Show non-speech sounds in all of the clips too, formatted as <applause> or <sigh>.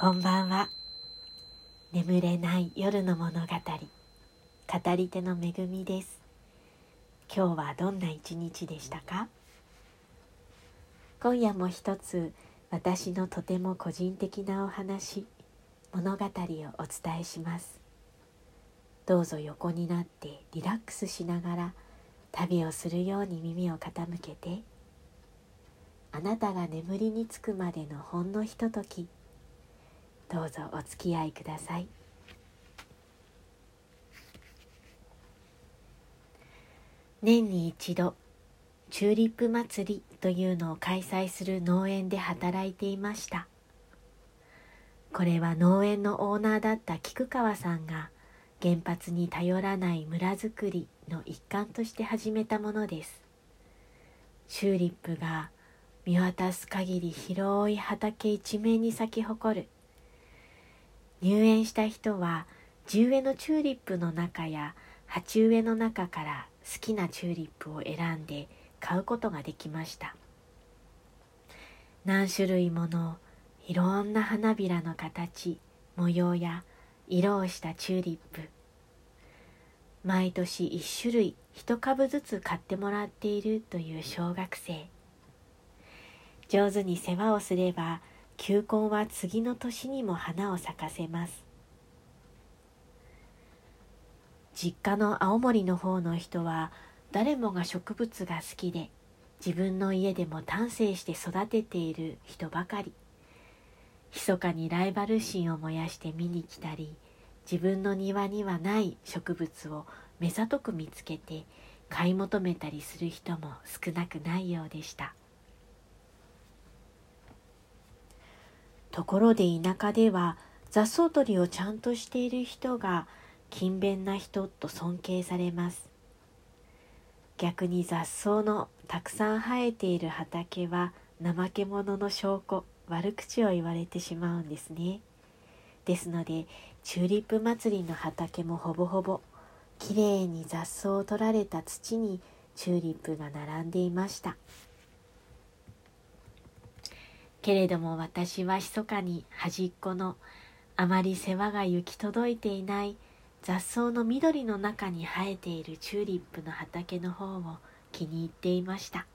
こんばんは。眠れない夜の物語。語り手のめぐみです。今日はどんな一日でしたか？今夜も一つ私のとても個人的なお話物語をお伝えします。どうぞ横になってリラックスしながら旅をするように耳を傾けてあなたが眠りにつくまでのほんのひとときどうぞお付き合いください。年に一度チューリップ祭りというのを開催する農園で働いていました。これは農園のオーナーだった菊川さんが原発に頼らない村づくりの一環として始めたものです。チューリップが見渡す限り広い畑一面に咲き誇る。入園した人は地植えのチューリップの中や鉢植えの中から好きなチューリップを選んで買うことができました。何種類ものいろんな花びらの形模様や色をしたチューリップ。毎年1種類1株ずつ買ってもらっているという小学生。上手に世話をすれば球根は次の年にも花を咲かせます。実家の青森の方の人は誰もが植物が好きで自分の家でも丹精して育てている人ばかり。密かにライバル心を燃やして見に来たり自分の庭にはない植物を目ざとく見つけて買い求めたりする人も少なくないようでした。ところで田舎では雑草取りをちゃんとしている人が勤勉な人と尊敬されます。逆に雑草のたくさん生えている畑は怠け者の証拠悪口を言われてしまうんですね。ですのでチューリップ祭りの畑もほぼほぼきれいに雑草を取られた土にチューリップが並んでいました。けれども私は密かに端っこのあまり世話が行き届いていない雑草の緑の中に生えているチューリップの畑の方を気に入っていました。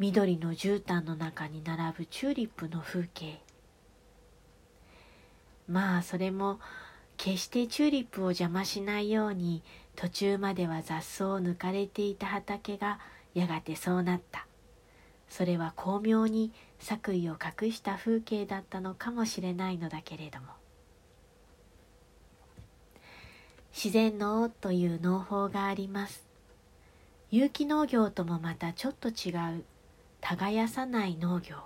緑の絨毯の中に並ぶチューリップの風景。まあそれも決してチューリップを邪魔しないように途中までは雑草を抜かれていた畑がやがてそうなった。それは巧妙に作為を隠した風景だったのかもしれないのだけれども。自然農という農法があります。有機農業ともまたちょっと違う耕さない農業。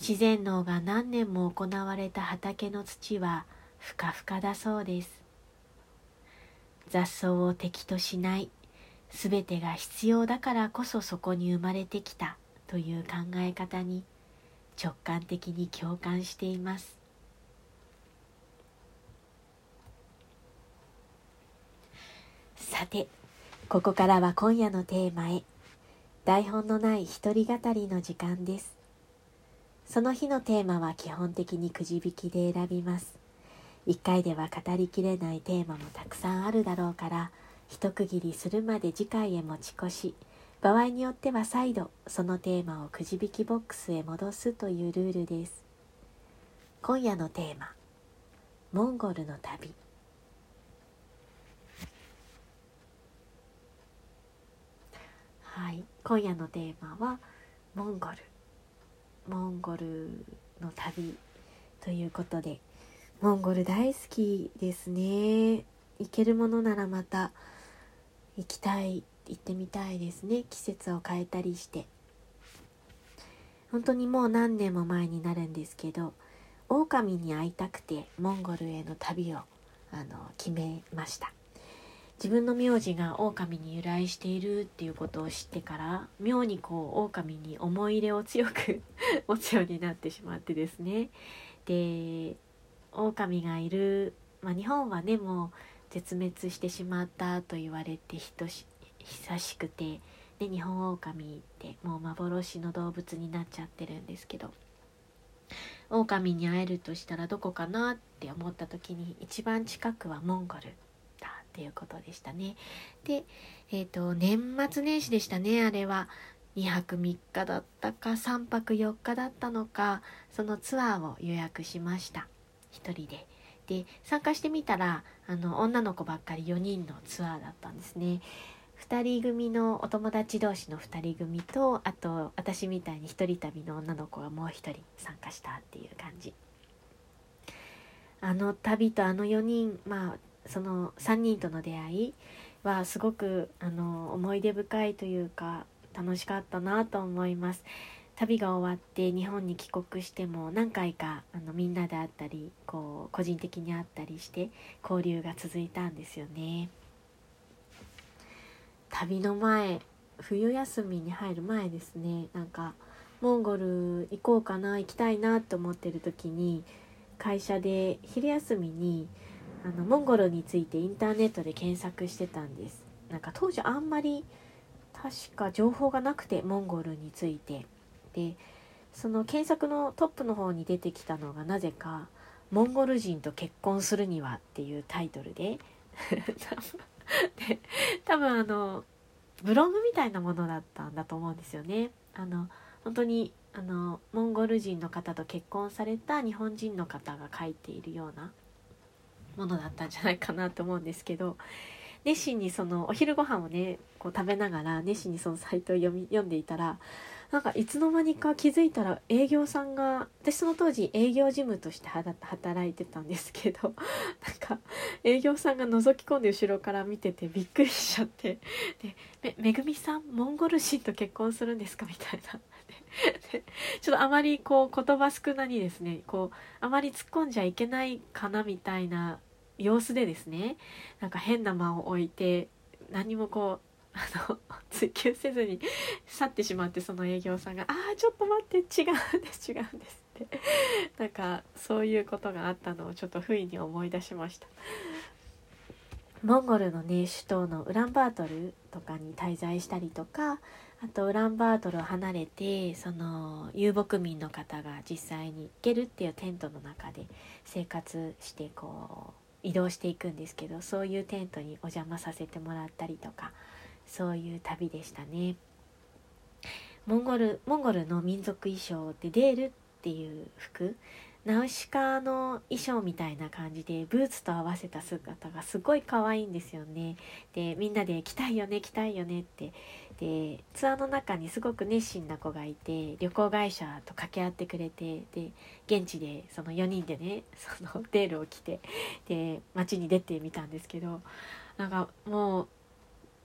自然農が何年も行われた畑の土はふかふかだそうです。雑草を敵としないすべてが必要だからこそそこに生まれてきたという考え方に直感的に共感しています。さてここからは今夜のテーマへ。台本のない一人語りの時間です。その日のテーマは基本的にくじ引きで選びます。一回では語りきれないテーマもたくさんあるだろうから一区切りするまで次回へ持ち越し。場合によっては再度そのテーマをくじ引きボックスへ戻すというルールです。今夜のテーマ。モンゴルの旅。はい。今夜のテーマはモンゴル。モンゴルの旅ということで。モンゴル大好きですね。行けるものならまた行きたい行ってみたいですね。季節を変えたりして。本当にもう何年も前になるんですけど狼に会いたくてモンゴルへの旅をあの決めました。自分の名字が狼に由来しているっていうことを知ってから妙にこう狼に思い入れを強く <laughs> 持つようになってしまってですね。で狼がいる、まあ、日本はねもう絶滅してしまったと言われて久しくて、ね、日本狼ってもう幻の動物になっちゃってるんですけど狼に会えるとしたらどこかなって思った時に一番近くはモンゴルだっていうことでしたね。で、えっ、ー、と年末年始でしたねあれは。2泊3日だったか3泊4日だったのかそのツアーを予約しました1人で。で参加してみたらあの女の子ばっかり4人のツアーだったんですね。2人組のお友達同士の2人組とあと私みたいに1人旅の女の子がもう1人参加したっていう感じあの旅とあの4人まあその3人との出会いはすごくあの思い出深いというか楽しかったなと思います旅が終わって日本に帰国しても何回かあのみんなで会ったりこう個人的に会ったりして交流が続いたんですよね。旅の前冬休みに入る前ですね。なんかモンゴル行こうかな行きたいなと思ってる時に会社で昼休みにあのモンゴルについてインターネットで検索してたんです。なんか当時あんまり確か情報がなくてモンゴルについて。でその検索のトップの方に出てきたのがなぜか「モンゴル人と結婚するには」っていうタイトルで <laughs> で多分あのブログみたいなものだったんだと思うんですよね。あの本当にあのモンゴル人の方と結婚された日本人の方が書いているようなものだったんじゃないかなと思うんですけど熱心にそのお昼ご飯をねこう食べながら熱心にそのサイトを読み読んでいたらなんかいつの間にか気づいたら営業さんが私その当時営業事務として働いてたんですけど <laughs> なんか営業さんが覗き込んで後ろから見ててびっくりしちゃって <laughs> でめめぐみさんモンゴル人と結婚するんですか？みたいな。<laughs> ちょっとあまりこう言葉少なにですねこうあまり突っ込んじゃいけないかなみたいな様子でですねなんか変な間を置いて何もこうあの追求せずに去ってしまってその営業さんが「ああちょっと待って違うんです違うんです」ってなんかそういうことがあったのをちょっと不意に思い出しました。モンゴルのね首都のウランバートルとかに滞在したりとかあとウランバートルを離れてその遊牧民の方が実際に行けるっていうテントの中で生活してこう移動していくんですけどそういうテントにお邪魔させてもらったりとかそういう旅でしたね。モンゴルモンゴルの民族衣装ってデールっていう服ナウシカの衣装みたいな感じでブーツと合わせた姿がすごい可愛いんですよね。でみんなで来たいよね来たいよねって。でツアーの中にすごく熱心な子がいて旅行会社と掛け合ってくれてで現地でその4人でね <laughs> そのデールを着てで街に出てみたんですけどなんかもう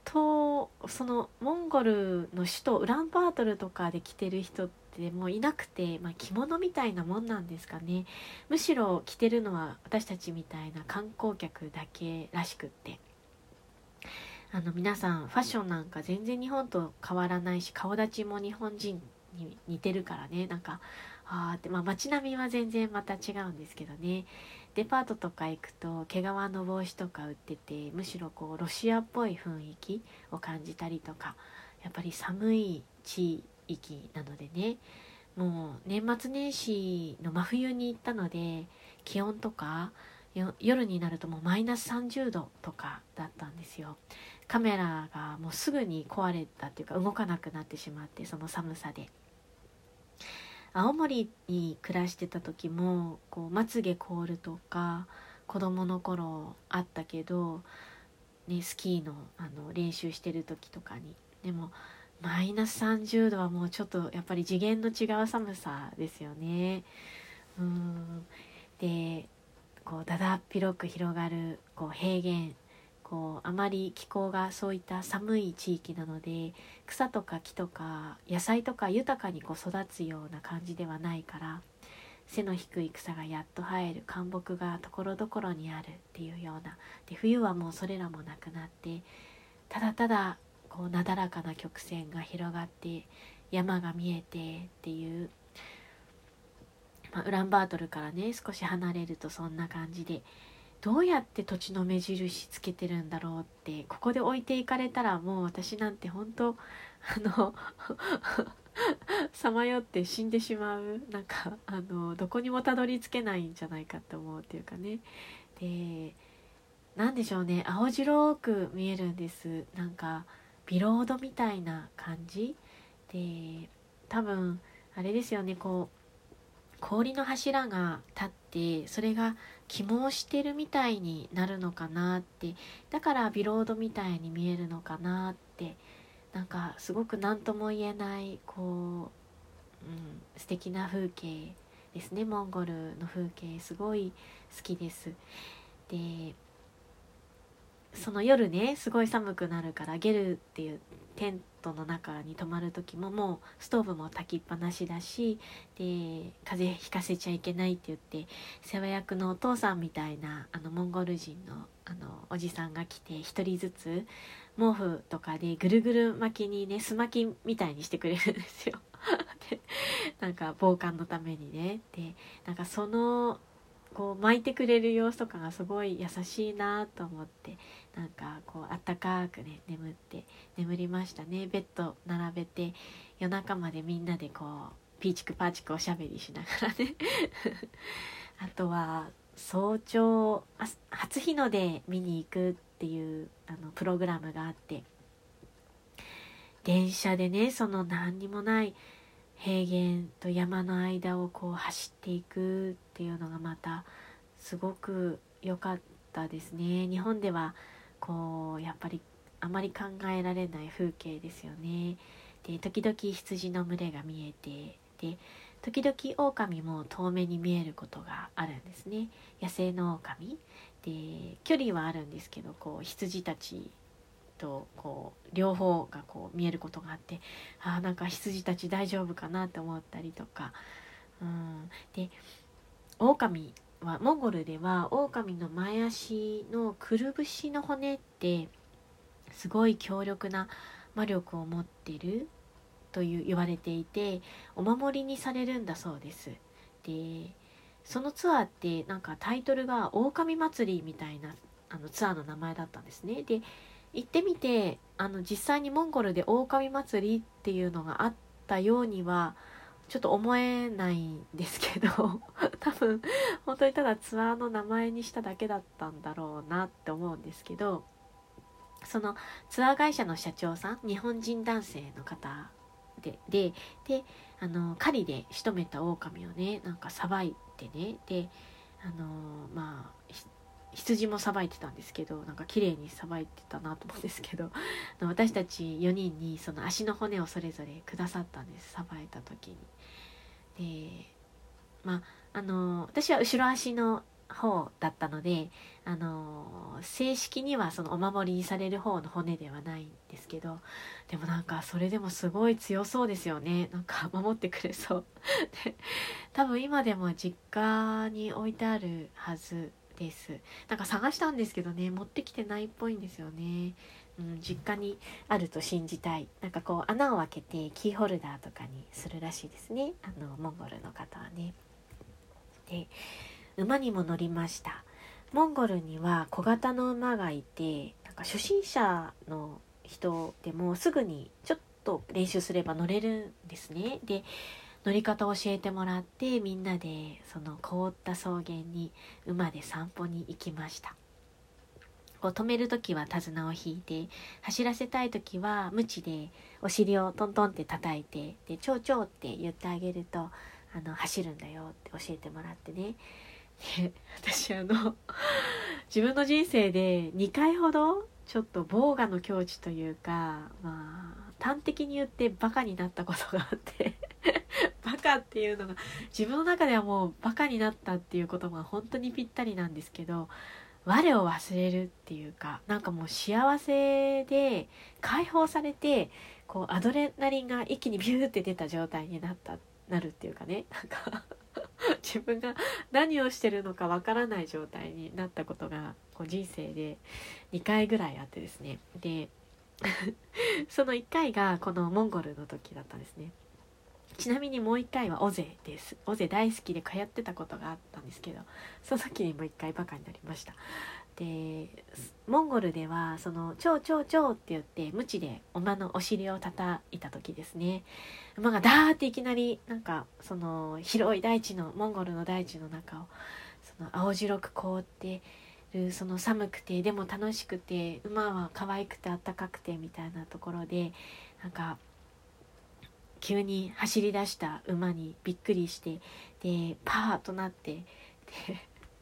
とそのモンゴルの首都ウランバートルとかで着てる人ってもういなくて、まあ、着物みたいなもんなんですかね。むしろ着てるのは私たちみたいな観光客だけらしくって。あの皆さんファッションなんか全然日本と変わらないし顔立ちも日本人に似てるからね。なんかあーって、まあ、街並みは全然また違うんですけどね。デパートとか行くと毛皮の帽子とか売っててむしろこうロシアっぽい雰囲気を感じたりとかやっぱり寒い地域なのでねもう年末年始の真冬に行ったので気温とか夜になるともうマイナス30度とかだったんですよ。カメラがもうすぐに壊れたっていうか動かなくなってしまってその寒さで。青森に暮らしてた時もこうまつげ凍るとか子供の頃あったけど、ね、スキーのあの練習してる時とかにでもマイナス30度はもうちょっとやっぱり次元の違う寒さですよね。うんでこうだだっ広く広がるこう平原こうあまり気候がそういった寒い地域なので草とか木とか野菜とか豊かにこう育つような感じではないから背の低い草がやっと生える灌木がところどころにあるっていうようなで冬はもうそれらもなくなってただただこうなだらかな曲線が広がって山が見えてっていう、まあ、ウランバートルからね少し離れるとそんな感じでどうやって土地の目印つけてるんだろうってここで置いていかれたらもう私なんて本当 <laughs> あの <laughs> さまよって死んでしまうなんかあのどこにもたどり着けないんじゃないかって思うっていうかね。で何でしょうね。青白く見えるんです。なんかビロードみたいな感じ。で多分あれですよね。こう氷の柱が立ってそれが起毛してるみたいになるのかなってだからビロードみたいに見えるのかなってなんかすごく何とも言えないこう、うん、素敵な風景ですねモンゴルの風景すごい好きです。でその夜ねすごい寒くなるからゲルっていうテントの中に泊まる時ももうストーブも焚きっぱなしだしで風邪ひかせちゃいけないって言って世話役のお父さんみたいなあのモンゴル人のあのおじさんが来て1人ずつ毛布とかでぐるぐる巻きにねす巻きみたいにしてくれるんですよ。<laughs> でなんか防寒のためにね。でなんかそのこう巻いてくれる様子とかがすごい優しいなと思ってなんかこうあったかくね眠って眠りましたね。ベッド並べて夜中までみんなでこうピーチクパーチクおしゃべりしながらね。<laughs> あとは早朝初日の出見に行くっていうあのプログラムがあって電車でねその何にもない平原と山の間をこう走っていくっていうのがまたすごく良かったですね。日本ではこうやっぱりあまり考えられない風景ですよね。で時々羊の群れが見えてで時々狼も遠目に見えることがあるんですね。野生の狼。で距離はあるんですけどこう羊たちとこう両方がこう見えることがあってあなんか羊たち大丈夫かなって思ったりとか、うん、で狼はモンゴルでは狼の前足のくるぶしの骨ってすごい強力な魔力を持ってるという言われていてお守りにされるんだそうです。でそのツアーってなんかタイトルが「狼祭り」みたいなあのツアーの名前だったんですね。で行ってみてあの実際にモンゴルで狼祭りっていうのがあったようにはちょっと思えないんですけど <laughs> 多分本当にただツアーの名前にしただけだったんだろうなって思うんですけどそのツアー会社の社長さん日本人男性の方ででであの狩りで仕留めた狼をねなんかさばいてねであのまあ羊もさばいてたんですけどなんか綺麗にさばいてたなと思うんですけど私たち4人にその足の骨をそれぞれくださったんですさばいた時に。でまああの私は後ろ足の方だったのであの正式にはそのお守りにされる方の骨ではないんですけどでもなんかそれでもすごい強そうですよねなんか守ってくれそうで多分今でも実家に置いてあるはずです。なんか探したんですけどね持ってきてないっぽいんですよね、うん、実家にあると信じたい。なんかこう穴を開けてキーホルダーとかにするらしいですね。あのモンゴルの方はね。で馬にも乗りました。モンゴルには小型の馬がいてなんか初心者の人でもすぐにちょっと練習すれば乗れるんですね。で乗り方を教えてもらってみんなでその凍った草原に馬で散歩に行きました。こう止める時は手綱を引いて走らせたい時は鞭でお尻をトントンって叩いてで「ちょうちょう」って言ってあげるとあの走るんだよって教えてもらってね。で私あの自分の人生で2回ほどちょっと防我の境地というかまあ端的に言ってバカになったことがあって。<laughs> バカっていうのが自分の中ではもうバカになったっていう言葉が本当にぴったりなんですけど我を忘れるっていうかなんかもう幸せで解放されてこうアドレナリンが一気にビューって出た状態になったなるっていうかね。なんか <laughs> 自分が何をしてるのかわからない状態になったことがこう人生で2回ぐらいあってですね。で <laughs> その1回がこのモンゴルの時だったんですね。ちなみにもう一回は尾瀬です。尾瀬大好きで通ってたことがあったんですけどその時にもう一回バカになりました。でモンゴルではその「チョウチョウチョウ」って言って鞭で馬のお尻を叩いた時ですね。馬がダーっていきなりなんかその広い大地のモンゴルの大地の中をその青白く凍ってるその寒くてでも楽しくて馬は可愛くてあったかくてみたいなところでなんか急に走り出した馬にびっくりしてでパーとなってで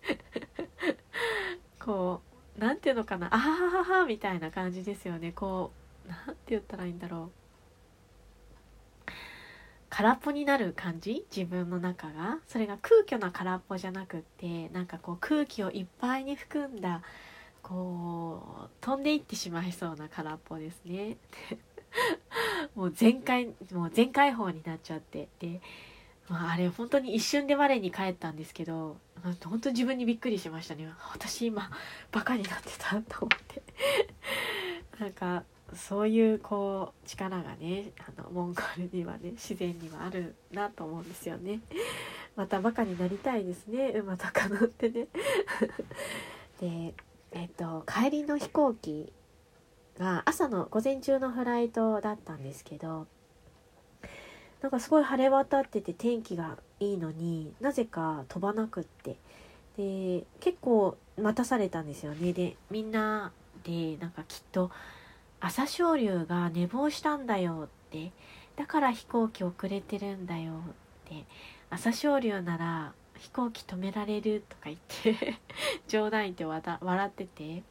<laughs> こう何て言うのかなあはははみたいな感じですよね。こう何て言ったらいいんだろう。空っぽになる感じ？自分の中が。それが空虚な空っぽじゃなくってなんかこう空気をいっぱいに含んだこう飛んでいってしまいそうな空っぽですね。<laughs> もう全開もう全開放になっちゃって。で、まあ、あれ本当に一瞬で我に返ったんですけど本当自分にびっくりしましたね。私今バカになってたと思って。<laughs> なんかそういうこう力がねあのモンゴルにはね自然にはあるなと思うんですよね。またバカになりたいですね。馬とか乗ってね。<laughs> でえっと帰りの飛行機が朝の午前中のフライトだったんですけどなんかすごい晴れ渡ってて天気がいいのになぜか飛ばなくって。で結構待たされたんですよね。でみんなでなんかきっと朝青龍が寝坊したんだよって。だから飛行機遅れてるんだよって。朝青龍なら飛行機止められるとか言って <laughs> 冗談言って笑ってて。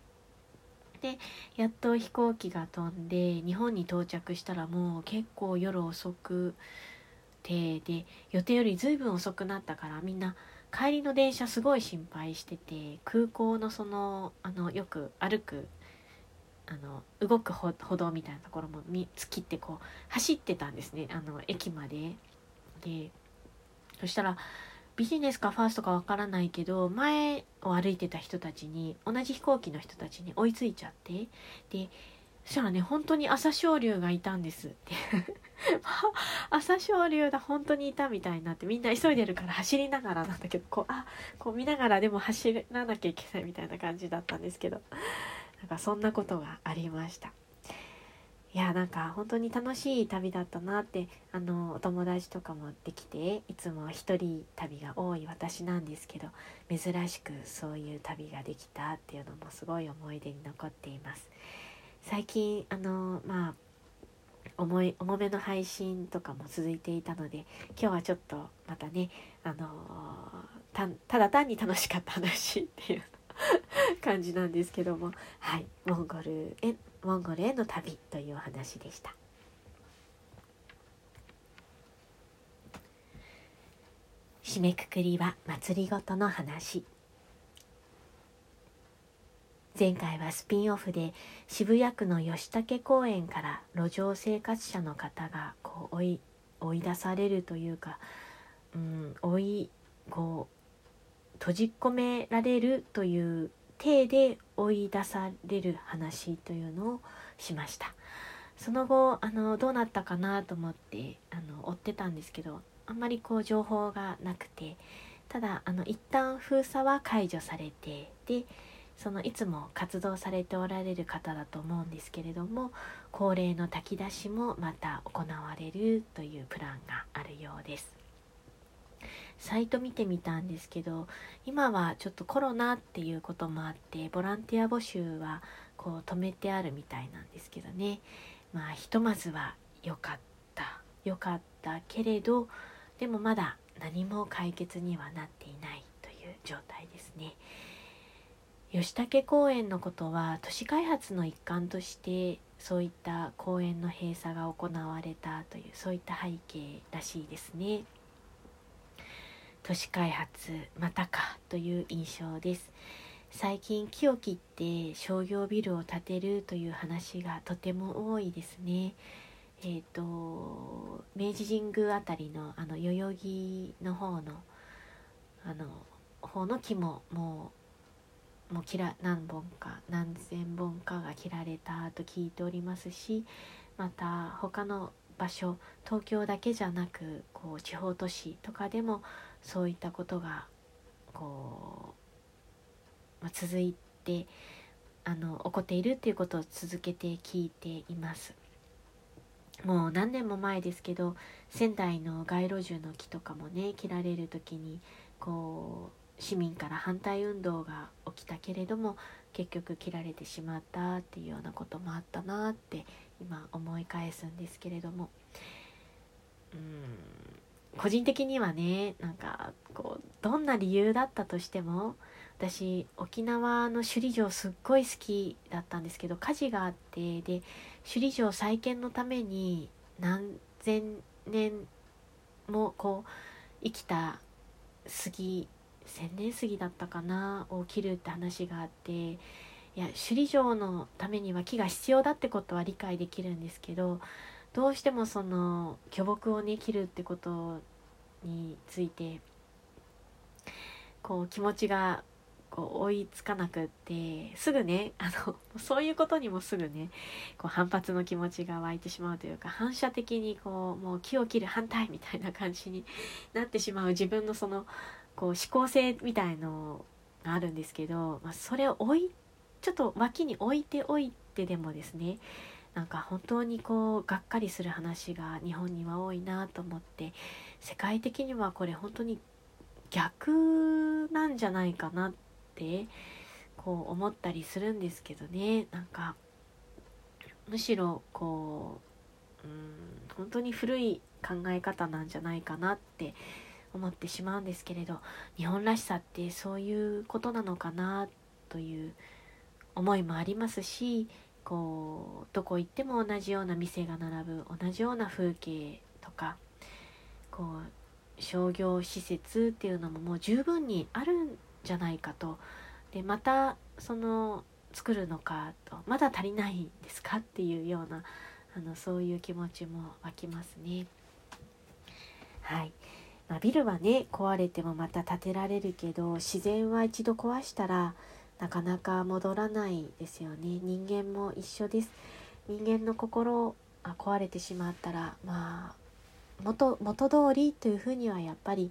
でやっと飛行機が飛んで日本に到着したらもう結構夜遅くてで予定より随分遅くなったからみんな帰りの電車すごい心配してて空港のそのあのよく歩くあの動く歩道みたいなところも突きってこう走ってたんですねあの駅まで。でそしたらビジネスかファーストかわからないけど前を歩いてた人たちに同じ飛行機の人たちに追いついちゃってでそしたらね本当に朝青龍がいたんですって <laughs> 朝青龍だ本当にいたみたいになってみんな急いでるから走りながらなんだけどこうあこう見ながらでも走らなきゃいけないみたいな感じだったんですけどなんかそんなことがありました。いやなんか本当に楽しい旅だったなってあのお友達とかもできていつも一人旅が多い私なんですけど珍しくそういう旅ができたっていうのもすごい思い出に残っています。最近あのまあ重い重めの配信とかも続いていたので今日はちょっとまたねあのただ単に楽しかった話っていう感じなんですけどもはいモンゴルへモンゴルへの旅というお話でした。締めくくりは祭りごとの話。前回はスピンオフで渋谷区の吉武公園から路上生活者の方がこう追い追い出されるというか、うん、追いこう閉じ込められるという体で追い出される話というのをしました。その後あのどうなったかなと思ってあの追ってたんですけどあんまりこう情報がなくてただあの一旦封鎖は解除されてでそのいつも活動されておられる方だと思うんですけれども恒例の炊き出しもまた行われるというプランがあるようです。サイト見てみたんですけど今はちょっとコロナっていうこともあってボランティア募集はこう止めてあるみたいなんですけどねまあひとまずは良かった良かったけれどでもまだ何も解決にはなっていないという状態ですね。吉武公園のことは都市開発の一環としてそういった公園の閉鎖が行われたというそういった背景らしいですね。都市開発またかという印象です。最近木を切って商業ビルを建てるという話がとても多いですね。えっ、ー、と明治神宮あたりのあの代々木の方のあの方の木ももうもう切ら何本か何千本かが切られたと聞いておりますしまた他の場所東京だけじゃなくこう地方都市とかでもそういったことがこう、まあ、続いてあの起こっているっていうことを続けて聞いています。もう何年も前ですけど仙台の街路樹の木とかもね切られる時にこう市民から反対運動が起きたけれども結局切られてしまったっていうようなこともあったなって今思い返すんですけれども。うん。個人的にはねなんかこうどんな理由だったとしても私沖縄の首里城すっごい好きだったんですけど火事があってで首里城再建のために何千年もこう生きた杉千年杉だったかなを切るって話があっていや首里城のためには木が必要だってことは理解できるんですけどどうしてもその巨木をね切るってことについてこう気持ちがこう追いつかなくってすぐね <laughs> あのそういうことにもすぐねこう反発の気持ちが湧いてしまうというか反射的にこうもう木を切る反対みたいな感じになってしまう自分のそのこう思考性みたいのがあるんですけど、まあ、それを置いちょっと脇に置いておいてでもですねなんか本当にこうがっかりする話が日本には多いなと思って世界的にはこれ本当に逆なんじゃないかなってこう思ったりするんですけどね。なんかむしろこううん本当に古い考え方なんじゃないかなって思ってしまうんですけれど日本らしさってそういうことなのかなという思いもありますしこうどこ行っても同じような店が並ぶ同じような風景とかこう商業施設っていうのももう十分にあるんじゃないかとでまたその作るのかとまだ足りないんですかっていうようなあのそういう気持ちも湧きますね。はい、まあ、ビルはね壊れてもまた建てられるけど自然は一度壊したらなかなか戻らないですよね。人間も一緒です。人間の心が壊れてしまったらまあ元元通りというふうにはやっぱり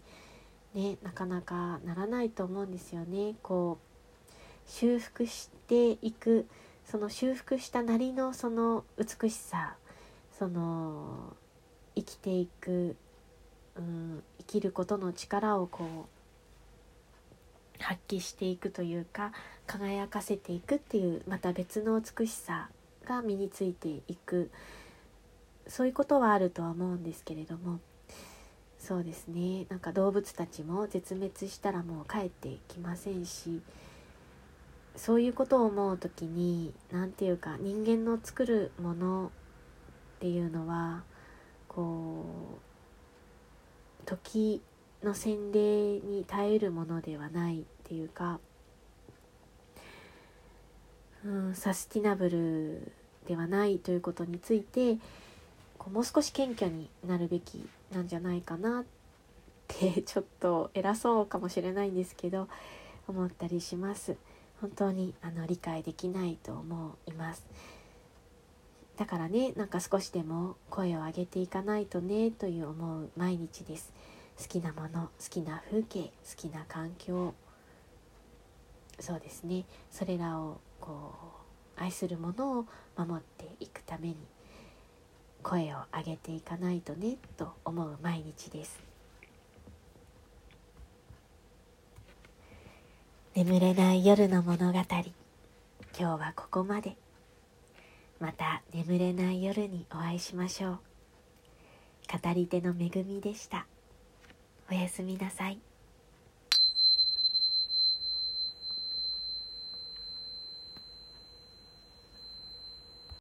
ねなかなかならないと思うんですよね。こう修復していくその修復したなりのその美しさその生きていく、うん、生きることの力をこう発揮していくというか輝かせていくっていうまた別の美しさが身についていく。そういうことはあるとは思うんですけれども。そうですね。なんか動物たちも絶滅したらもう帰ってきませんしそういうことを思う時に何て言うか人間の作るものっていうのはこう時の洗礼に耐えるものではないっていうか、うん、サスティナブルではないということについてこうもう少し謙虚になるべきなんじゃないかなって <laughs> ちょっと偉そうかもしれないんですけど思ったりします。本当にあの理解できないと思います。だからねなんか少しでも声を上げていかないとねという思う毎日です。好きなもの好きな風景好きな環境。そうですね。それらをこう愛するものを守っていくために声を上げていかないとねと思う毎日です。眠れない夜の物語。今日はここまで。また眠れない夜にお会いしましょう。語り手の恵みでした。おやすみなさい。